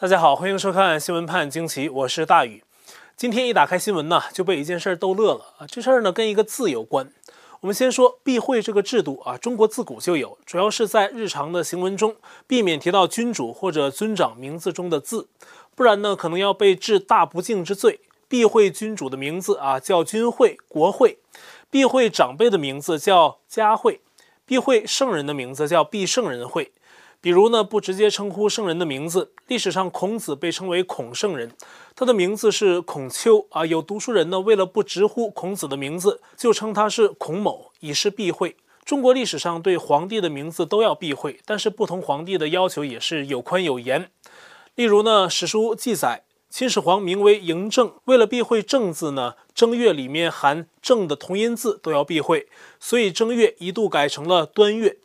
大家好，欢迎收看《新闻判惊奇》，我是大宇。今天一打开新闻呢，就被一件事儿逗乐了啊！这事儿呢跟一个字有关。我们先说避讳这个制度啊，中国自古就有，主要是在日常的行文中避免提到君主或者尊长名字中的字，不然呢可能要被治大不敬之罪。避讳君主的名字啊，叫君讳、国讳；避讳长辈的名字叫家讳；避讳圣人的名字叫避圣人讳。比如呢，不直接称呼圣人的名字。历史上，孔子被称为孔圣人，他的名字是孔丘啊。有读书人呢，为了不直呼孔子的名字，就称他是孔某，以示避讳。中国历史上对皇帝的名字都要避讳，但是不同皇帝的要求也是有宽有严。例如呢，史书记载，秦始皇名为嬴政，为了避讳政字呢，正月里面含正的同音字都要避讳，所以正月一度改成了端月。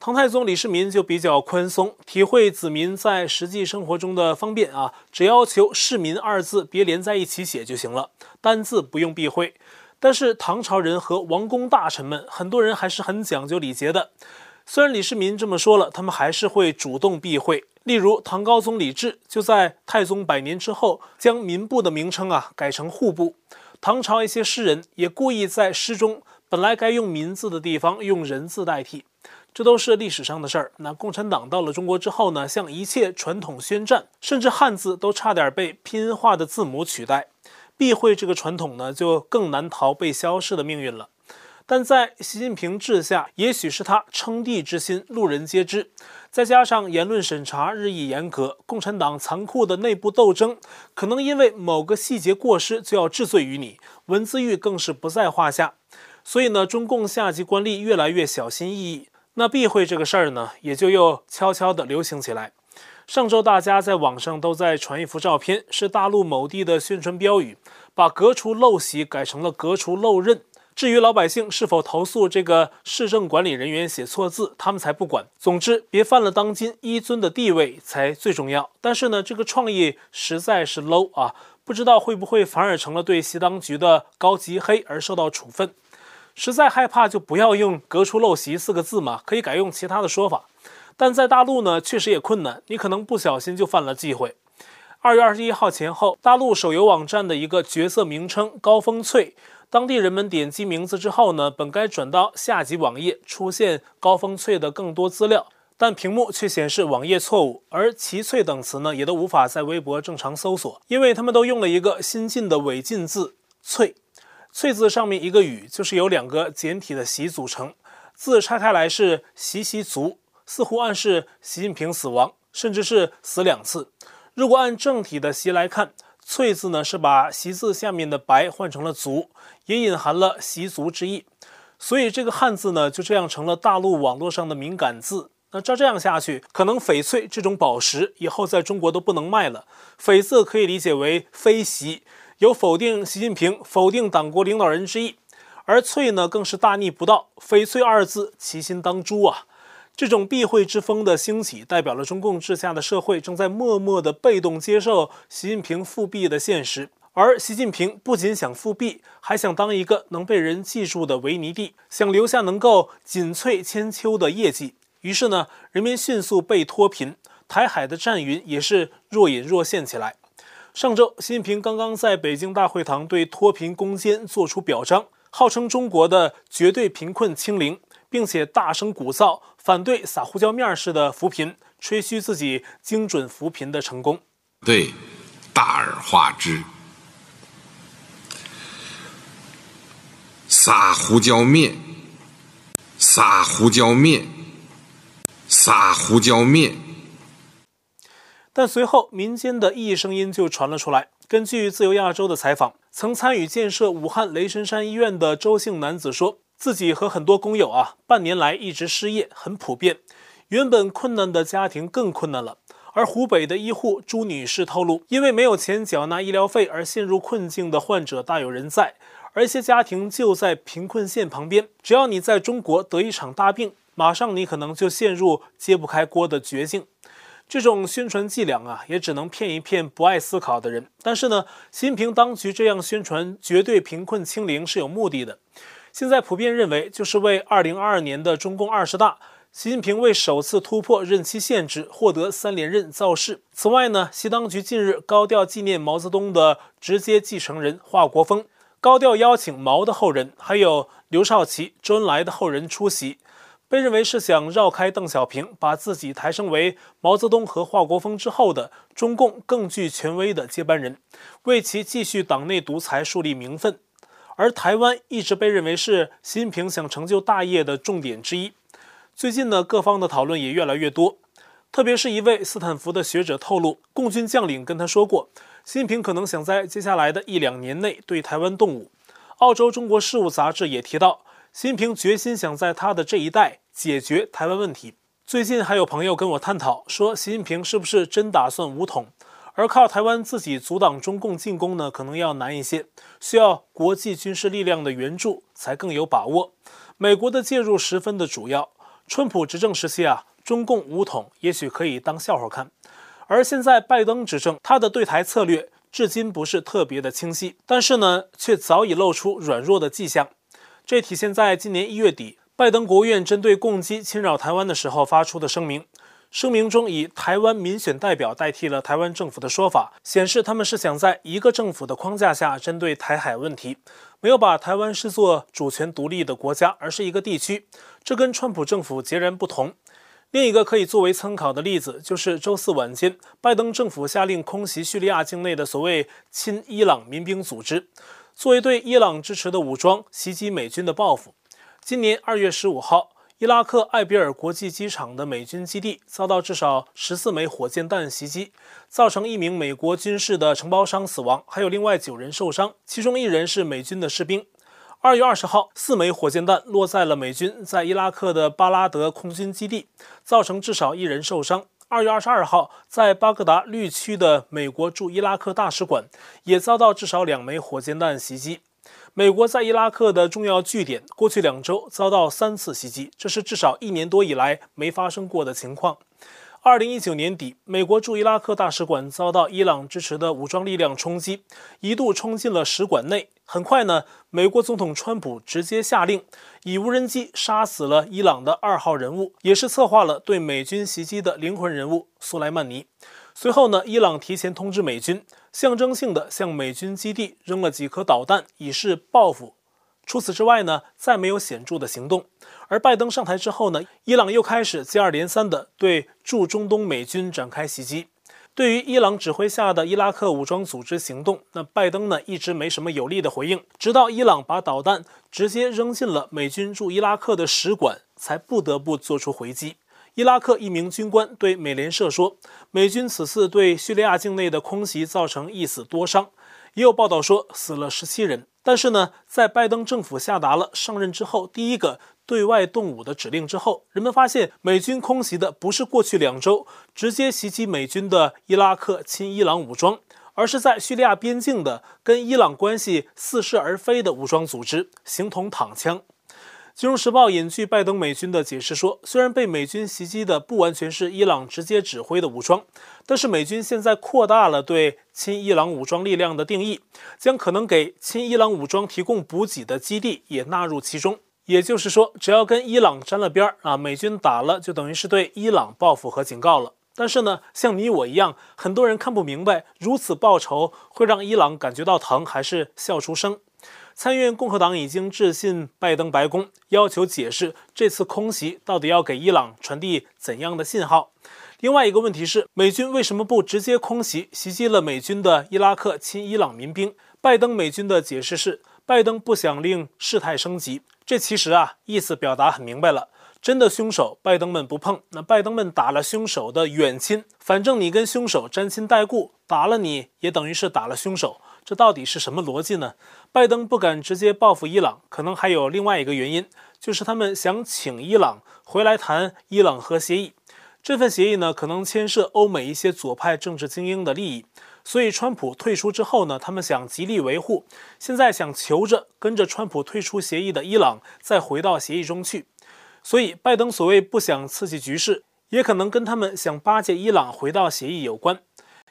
唐太宗李世民就比较宽松，体会子民在实际生活中的方便啊，只要求“市民”二字别连在一起写就行了，单字不用避讳。但是唐朝人和王公大臣们，很多人还是很讲究礼节的。虽然李世民这么说了，他们还是会主动避讳。例如，唐高宗李治就在太宗百年之后，将民部的名称啊改成户部。唐朝一些诗人也故意在诗中本来该用“民”字的地方用“人”字代替。这都是历史上的事儿。那共产党到了中国之后呢，向一切传统宣战，甚至汉字都差点被拼音化的字母取代。避讳这个传统呢，就更难逃被消逝的命运了。但在习近平治下，也许是他称帝之心，路人皆知。再加上言论审查日益严格，共产党残酷的内部斗争，可能因为某个细节过失就要治罪于你，文字狱更是不在话下。所以呢，中共下级官吏越来越小心翼翼。那避讳这个事儿呢，也就又悄悄地流行起来。上周大家在网上都在传一幅照片，是大陆某地的宣传标语，把“革除陋习”改成了“革除陋任”。至于老百姓是否投诉这个市政管理人员写错字，他们才不管。总之，别犯了当今一尊的地位才最重要。但是呢，这个创意实在是 low 啊，不知道会不会反而成了对习当局的高级黑而受到处分。实在害怕就不要用“革除陋习”四个字嘛，可以改用其他的说法。但在大陆呢，确实也困难，你可能不小心就犯了忌讳。二月二十一号前后，大陆手游网站的一个角色名称“高峰翠”，当地人们点击名字之后呢，本该转到下级网页出现高峰翠的更多资料，但屏幕却显示网页错误，而奇翠等词呢，也都无法在微博正常搜索，因为他们都用了一个新进的违禁字“翠”。翠字上面一个雨，就是由两个简体的习组成。字拆开来是习习族，似乎暗示习近平死亡，甚至是死两次。如果按正体的习来看，翠字呢是把习字下面的白换成了族，也隐含了习族之意。所以这个汉字呢就这样成了大陆网络上的敏感字。那照这样下去，可能翡翠这种宝石以后在中国都不能卖了。翡字可以理解为非习。有否定习近平、否定党国领导人之意，而“翠”呢，更是大逆不道。翡翠二字，其心当诛啊！这种避讳之风的兴起，代表了中共治下的社会正在默默的被动接受习近平复辟的现实。而习近平不仅想复辟，还想当一个能被人记住的维尼帝，想留下能够锦翠千秋的业绩。于是呢，人民迅速被脱贫，台海的战云也是若隐若现起来。上周，习近平刚刚在北京大会堂对脱贫攻坚作出表彰，号称中国的绝对贫困清零，并且大声鼓噪，反对撒胡椒面式的扶贫，吹嘘自己精准扶贫的成功。对，大而化之，撒胡椒面，撒胡椒面，撒胡椒面。但随后，民间的异议声音就传了出来。根据自由亚洲的采访，曾参与建设武汉雷神山医院的周姓男子说，自己和很多工友啊，半年来一直失业，很普遍。原本困难的家庭更困难了。而湖北的医护朱女士透露，因为没有钱缴纳医疗费而陷入困境的患者大有人在，而一些家庭就在贫困线旁边。只要你在中国得一场大病，马上你可能就陷入揭不开锅的绝境。这种宣传伎俩啊，也只能骗一骗不爱思考的人。但是呢，习近平当局这样宣传绝对贫困清零是有目的的。现在普遍认为，就是为2022年的中共二十大习近平为首次突破任期限制，获得三连任造势。此外呢，习当局近日高调纪念毛泽东的直接继承人华国锋，高调邀请毛的后人，还有刘少奇、周恩来的后人出席。被认为是想绕开邓小平，把自己抬升为毛泽东和华国锋之后的中共更具权威的接班人，为其继续党内独裁树立名分。而台湾一直被认为是习近平想成就大业的重点之一。最近呢，各方的讨论也越来越多，特别是一位斯坦福的学者透露，共军将领跟他说过，习近平可能想在接下来的一两年内对台湾动武。澳洲中国事务杂志也提到。习近平决心想在他的这一代解决台湾问题。最近还有朋友跟我探讨说，习近平是不是真打算武统，而靠台湾自己阻挡中共进攻呢？可能要难一些，需要国际军事力量的援助才更有把握。美国的介入十分的主要。川普执政时期啊，中共武统也许可以当笑话看，而现在拜登执政，他的对台策略至今不是特别的清晰，但是呢，却早已露出软弱的迹象。这体现在今年一月底，拜登国务院针对共机侵扰台湾的时候发出的声明。声明中以台湾民选代表代替了台湾政府的说法，显示他们是想在一个政府的框架下针对台海问题，没有把台湾视作主权独立的国家，而是一个地区。这跟川普政府截然不同。另一个可以作为参考的例子，就是周四晚间，拜登政府下令空袭叙利亚境内的所谓亲伊朗民兵组织。作为对伊朗支持的武装袭击美军的报复，今年二月十五号，伊拉克艾比尔国际机场的美军基地遭到至少十四枚火箭弹袭击，造成一名美国军事的承包商死亡，还有另外九人受伤，其中一人是美军的士兵。二月二十号，四枚火箭弹落在了美军在伊拉克的巴拉德空军基地，造成至少一人受伤。二月二十二号，在巴格达绿区的美国驻伊拉克大使馆也遭到至少两枚火箭弹袭击。美国在伊拉克的重要据点，过去两周遭到三次袭击，这是至少一年多以来没发生过的情况。二零一九年底，美国驻伊拉克大使馆遭到伊朗支持的武装力量冲击，一度冲进了使馆内。很快呢，美国总统川普直接下令以无人机杀死了伊朗的二号人物，也是策划了对美军袭击的灵魂人物苏莱曼尼。随后呢，伊朗提前通知美军，象征性的向美军基地扔了几颗导弹，以示报复。除此之外呢，再没有显著的行动。而拜登上台之后呢，伊朗又开始接二连三地对驻中东美军展开袭击。对于伊朗指挥下的伊拉克武装组织行动，那拜登呢一直没什么有力的回应，直到伊朗把导弹直接扔进了美军驻伊拉克的使馆，才不得不做出回击。伊拉克一名军官对美联社说：“美军此次对叙利亚境内的空袭造成一死多伤，也有报道说死了十七人。”但是呢，在拜登政府下达了上任之后第一个对外动武的指令之后，人们发现美军空袭的不是过去两周直接袭击美军的伊拉克亲伊朗武装，而是在叙利亚边境的跟伊朗关系似是而非的武装组织，形同躺枪。《金融时报》引据拜登美军的解释说，虽然被美军袭击的不完全是伊朗直接指挥的武装，但是美军现在扩大了对亲伊朗武装力量的定义，将可能给亲伊朗武装提供补给的基地也纳入其中。也就是说，只要跟伊朗沾了边儿啊，美军打了就等于是对伊朗报复和警告了。但是呢，像你我一样，很多人看不明白，如此报仇会让伊朗感觉到疼，还是笑出声？参议院共和党已经致信拜登白宫，要求解释这次空袭到底要给伊朗传递怎样的信号。另外一个问题是，美军为什么不直接空袭袭击了美军的伊拉克亲伊朗民兵？拜登美军的解释是，拜登不想令事态升级。这其实啊，意思表达很明白了，真的凶手拜登们不碰，那拜登们打了凶手的远亲，反正你跟凶手沾亲带故，打了你也等于是打了凶手。这到底是什么逻辑呢？拜登不敢直接报复伊朗，可能还有另外一个原因，就是他们想请伊朗回来谈伊朗核协议。这份协议呢，可能牵涉欧美一些左派政治精英的利益，所以川普退出之后呢，他们想极力维护。现在想求着跟着川普退出协议的伊朗再回到协议中去。所以拜登所谓不想刺激局势，也可能跟他们想巴结伊朗回到协议有关。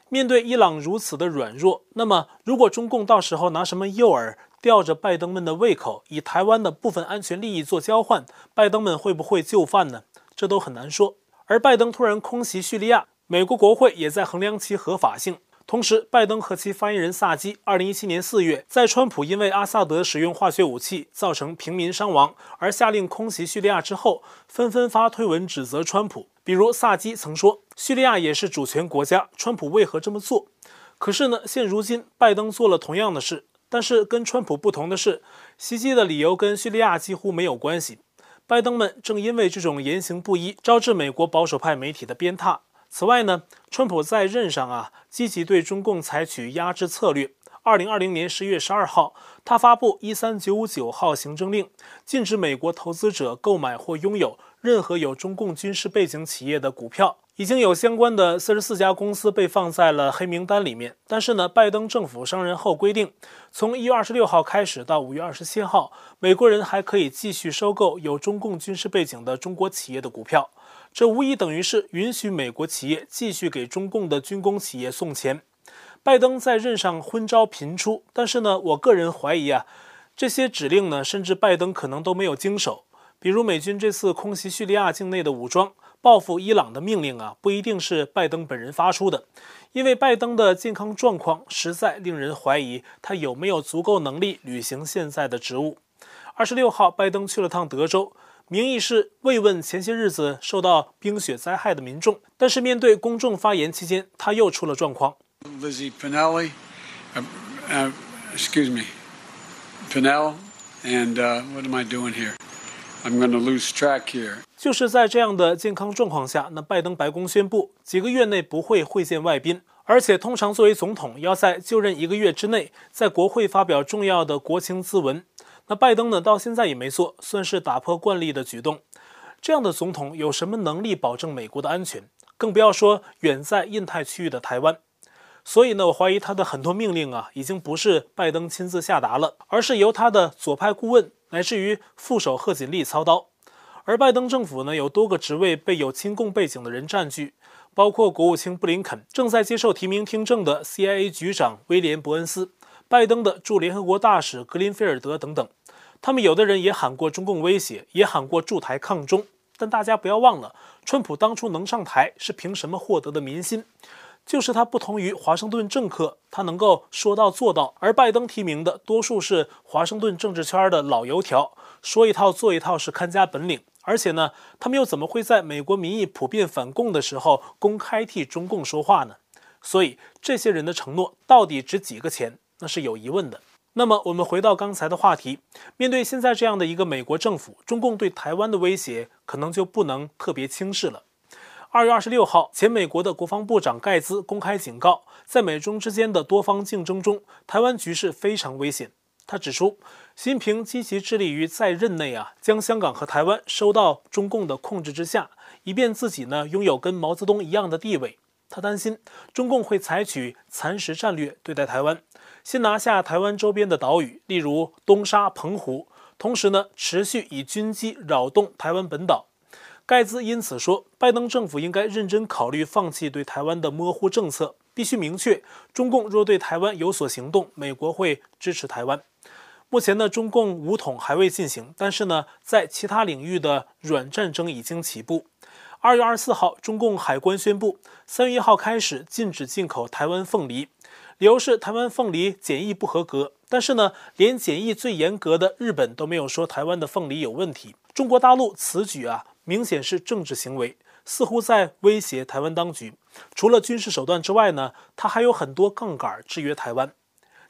面对伊朗如此的软弱，那么如果中共到时候拿什么诱饵吊着拜登们的胃口，以台湾的部分安全利益做交换，拜登们会不会就范呢？这都很难说。而拜登突然空袭叙利亚，美国国会也在衡量其合法性。同时，拜登和其发言人萨基，二零一七年四月，在川普因为阿萨德使用化学武器造成平民伤亡而下令空袭叙利亚之后，纷纷发推文指责川普。比如萨基曾说：“叙利亚也是主权国家，川普为何这么做？”可是呢，现如今拜登做了同样的事，但是跟川普不同的是，袭击的理由跟叙利亚几乎没有关系。拜登们正因为这种言行不一，招致美国保守派媒体的鞭挞。此外呢，川普在任上啊，积极对中共采取压制策略。二零二零年十一月十二号，他发布一三九五九号行政令，禁止美国投资者购买或拥有任何有中共军事背景企业的股票。已经有相关的四十四家公司被放在了黑名单里面。但是呢，拜登政府上任后规定，从一月二十六号开始到五月二十七号，美国人还可以继续收购有中共军事背景的中国企业的股票。这无疑等于是允许美国企业继续给中共的军工企业送钱。拜登在任上昏招频出，但是呢，我个人怀疑啊，这些指令呢，甚至拜登可能都没有经手。比如美军这次空袭叙利亚境内的武装、报复伊朗的命令啊，不一定是拜登本人发出的，因为拜登的健康状况实在令人怀疑他有没有足够能力履行现在的职务。二十六号，拜登去了趟德州。名义是慰问前些日子受到冰雪灾害的民众，但是面对公众发言期间，他又出了状况。Lizzie Pinelli, uh, uh, excuse me, Pinell, and what am I doing here? I'm going to lose track here. 就是在这样的健康状况下，那拜登白宫宣布几个月内不会会见外宾，而且通常作为总统要在就任一个月之内在国会发表重要的国情咨文。那拜登呢，到现在也没做，算是打破惯例的举动。这样的总统有什么能力保证美国的安全？更不要说远在印太区域的台湾。所以呢，我怀疑他的很多命令啊，已经不是拜登亲自下达了，而是由他的左派顾问乃至于副手贺锦丽操刀。而拜登政府呢，有多个职位被有亲共背景的人占据，包括国务卿布林肯，正在接受提名听证的 CIA 局长威廉伯恩斯，拜登的驻联合国大使格林菲尔德等等。他们有的人也喊过中共威胁，也喊过驻台抗中，但大家不要忘了，川普当初能上台是凭什么获得的民心？就是他不同于华盛顿政客，他能够说到做到。而拜登提名的多数是华盛顿政治圈的老油条，说一套做一套是看家本领。而且呢，他们又怎么会在美国民意普遍反共的时候公开替中共说话呢？所以这些人的承诺到底值几个钱，那是有疑问的。那么我们回到刚才的话题，面对现在这样的一个美国政府，中共对台湾的威胁可能就不能特别轻视了。二月二十六号，前美国的国防部长盖兹公开警告，在美中之间的多方竞争中，台湾局势非常危险。他指出，习近平积极致力于在任内啊，将香港和台湾收到中共的控制之下，以便自己呢拥有跟毛泽东一样的地位。他担心中共会采取蚕食战略对待台湾。先拿下台湾周边的岛屿，例如东沙、澎湖，同时呢，持续以军机扰动台湾本岛。盖兹因此说，拜登政府应该认真考虑放弃对台湾的模糊政策，必须明确，中共若对台湾有所行动，美国会支持台湾。目前呢，中共武统还未进行，但是呢，在其他领域的软战争已经起步。二月二十四号，中共海关宣布，三月一号开始禁止进口台湾凤梨。理由是台湾凤梨检疫不合格，但是呢，连检疫最严格的日本都没有说台湾的凤梨有问题。中国大陆此举啊，明显是政治行为，似乎在威胁台湾当局。除了军事手段之外呢，它还有很多杠杆制约台湾。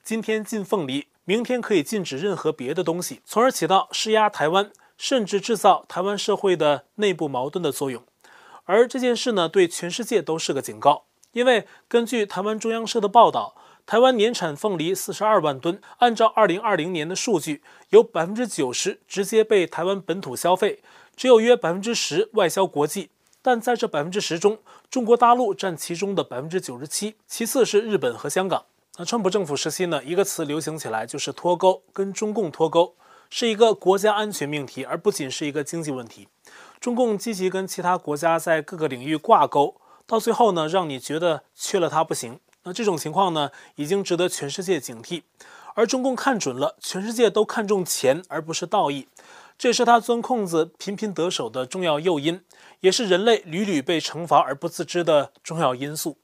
今天禁凤梨，明天可以禁止任何别的东西，从而起到施压台湾，甚至制造台湾社会的内部矛盾的作用。而这件事呢，对全世界都是个警告。因为根据台湾中央社的报道，台湾年产凤梨四十二万吨，按照二零二零年的数据，有百分之九十直接被台湾本土消费，只有约百分之十外销国际。但在这百分之十中，中国大陆占其中的百分之九十七，其次是日本和香港。那川普政府时期呢，一个词流行起来就是脱钩，跟中共脱钩是一个国家安全命题，而不仅是一个经济问题。中共积极跟其他国家在各个领域挂钩。到最后呢，让你觉得缺了它不行。那这种情况呢，已经值得全世界警惕。而中共看准了，全世界都看重钱而不是道义，这也是他钻空子频频得手的重要诱因。也是人类屡屡被惩罚而不自知的重要因素。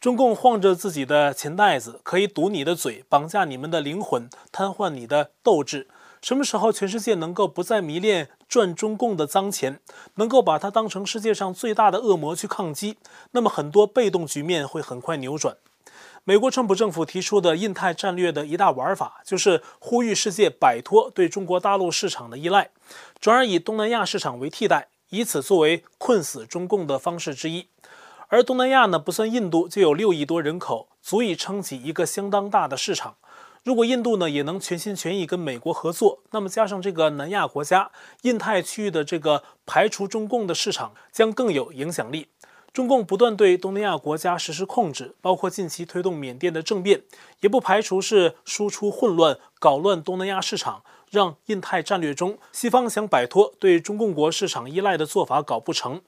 中共晃着自己的钱袋子，可以堵你的嘴，绑架你们的灵魂，瘫痪你的斗志。什么时候全世界能够不再迷恋赚中共的脏钱，能够把它当成世界上最大的恶魔去抗击，那么很多被动局面会很快扭转。美国川普政府提出的印太战略的一大玩法，就是呼吁世界摆脱对中国大陆市场的依赖，转而以东南亚市场为替代，以此作为困死中共的方式之一。而东南亚呢，不算印度，就有六亿多人口，足以撑起一个相当大的市场。如果印度呢也能全心全意跟美国合作，那么加上这个南亚国家，印太区域的这个排除中共的市场将更有影响力。中共不断对东南亚国家实施控制，包括近期推动缅甸的政变，也不排除是输出混乱，搞乱东南亚市场，让印太战略中西方想摆脱对中共国市场依赖的做法搞不成。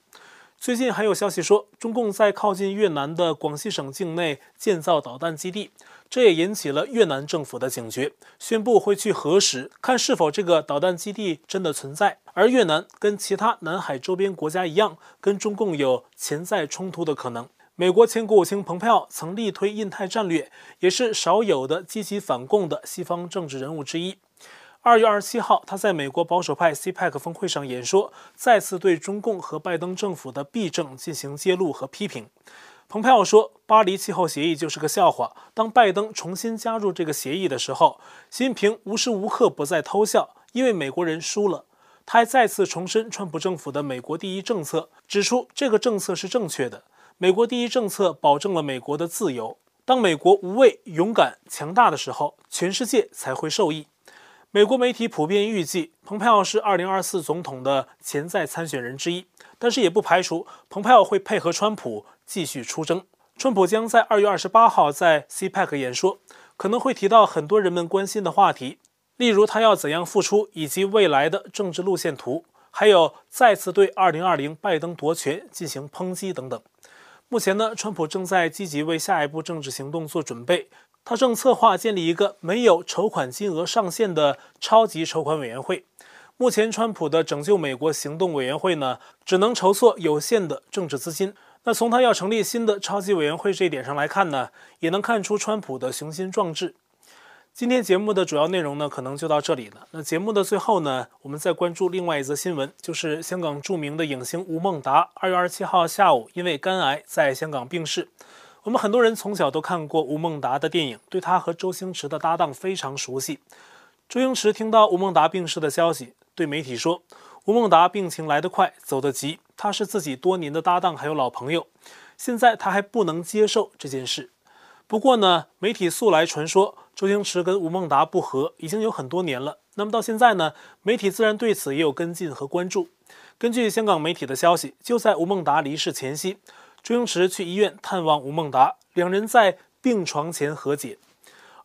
最近还有消息说，中共在靠近越南的广西省境内建造导弹基地，这也引起了越南政府的警觉，宣布会去核实，看是否这个导弹基地真的存在。而越南跟其他南海周边国家一样，跟中共有潜在冲突的可能。美国前国务卿蓬佩奥曾力推印太战略，也是少有的积极反共的西方政治人物之一。二月二十七号，他在美国保守派 CPAC 峰会上演说，再次对中共和拜登政府的弊政进行揭露和批评。蓬佩奥说：“巴黎气候协议就是个笑话。当拜登重新加入这个协议的时候，习近平无时无刻不在偷笑，因为美国人输了。”他还再次重申川普政府的“美国第一”政策，指出这个政策是正确的。美国第一政策保证了美国的自由。当美国无畏、勇敢、强大的时候，全世界才会受益。美国媒体普遍预计，蓬佩奥是2024总统的潜在参选人之一，但是也不排除蓬佩奥会配合川普继续出征。川普将在2月28号在 CPEC 演说，可能会提到很多人们关心的话题，例如他要怎样复出，以及未来的政治路线图，还有再次对2020拜登夺权进行抨击等等。目前呢，川普正在积极为下一步政治行动做准备。他正策划建立一个没有筹款金额上限的超级筹款委员会。目前，川普的拯救美国行动委员会呢，只能筹措有限的政治资金。那从他要成立新的超级委员会这一点上来看呢，也能看出川普的雄心壮志。今天节目的主要内容呢，可能就到这里了。那节目的最后呢，我们再关注另外一则新闻，就是香港著名的影星吴孟达，二月二十七号下午因为肝癌在香港病逝。我们很多人从小都看过吴孟达的电影，对他和周星驰的搭档非常熟悉。周星驰听到吴孟达病逝的消息，对媒体说：“吴孟达病情来得快，走得急，他是自己多年的搭档，还有老朋友。现在他还不能接受这件事。不过呢，媒体素来传说周星驰跟吴孟达不和，已经有很多年了。那么到现在呢，媒体自然对此也有跟进和关注。根据香港媒体的消息，就在吴孟达离世前夕。”周星驰去医院探望吴孟达，两人在病床前和解。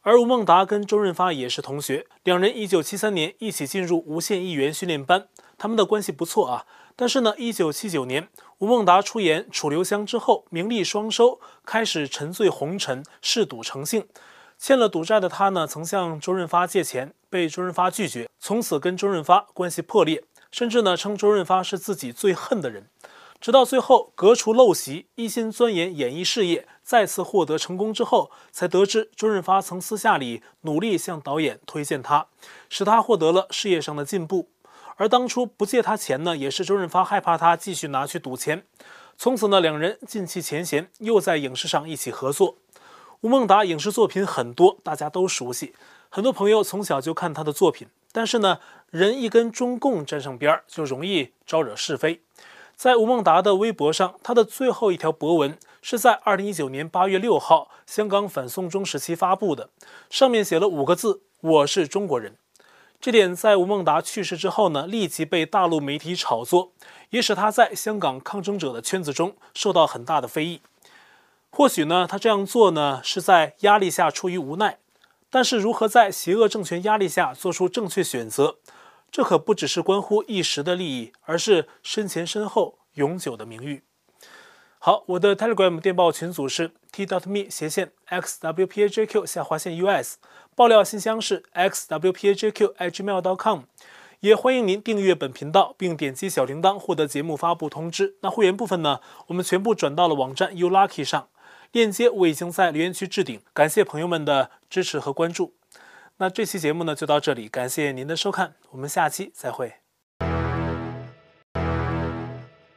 而吴孟达跟周润发也是同学，两人一九七三年一起进入无线艺员训练班，他们的关系不错啊。但是呢，一九七九年吴孟达出演《楚留香》之后，名利双收，开始沉醉红尘，嗜赌成性。欠了赌债的他呢，曾向周润发借钱，被周润发拒绝，从此跟周润发关系破裂，甚至呢称周润发是自己最恨的人。直到最后革除陋习，一心钻研演艺事业，再次获得成功之后，才得知周润发曾私下里努力向导演推荐他，使他获得了事业上的进步。而当初不借他钱呢，也是周润发害怕他继续拿去赌钱。从此呢，两人尽弃前嫌，又在影视上一起合作。吴孟达影视作品很多，大家都熟悉，很多朋友从小就看他的作品。但是呢，人一跟中共沾上边儿，就容易招惹是非。在吴孟达的微博上，他的最后一条博文是在二零一九年八月六号香港反送中时期发布的，上面写了五个字：“我是中国人。”这点在吴孟达去世之后呢，立即被大陆媒体炒作，也使他在香港抗争者的圈子中受到很大的非议。或许呢，他这样做呢是在压力下出于无奈，但是如何在邪恶政权压力下做出正确选择？这可不只是关乎一时的利益，而是身前身后永久的名誉。好，我的 telegram 电报群组是 t dot me 斜线 XWPAJQ 下划线 US。爆料信箱是 XWPAJQ@gmail.com 也欢迎您订阅本频道并点击小铃铛获得节目发布通知。那会员部分呢？我们全部转到了网站 U Lucky 上。链接我已经在留言区置顶，感谢朋友们的支持和关注。那这期节目呢就到这里感谢您的收看我们下期再会。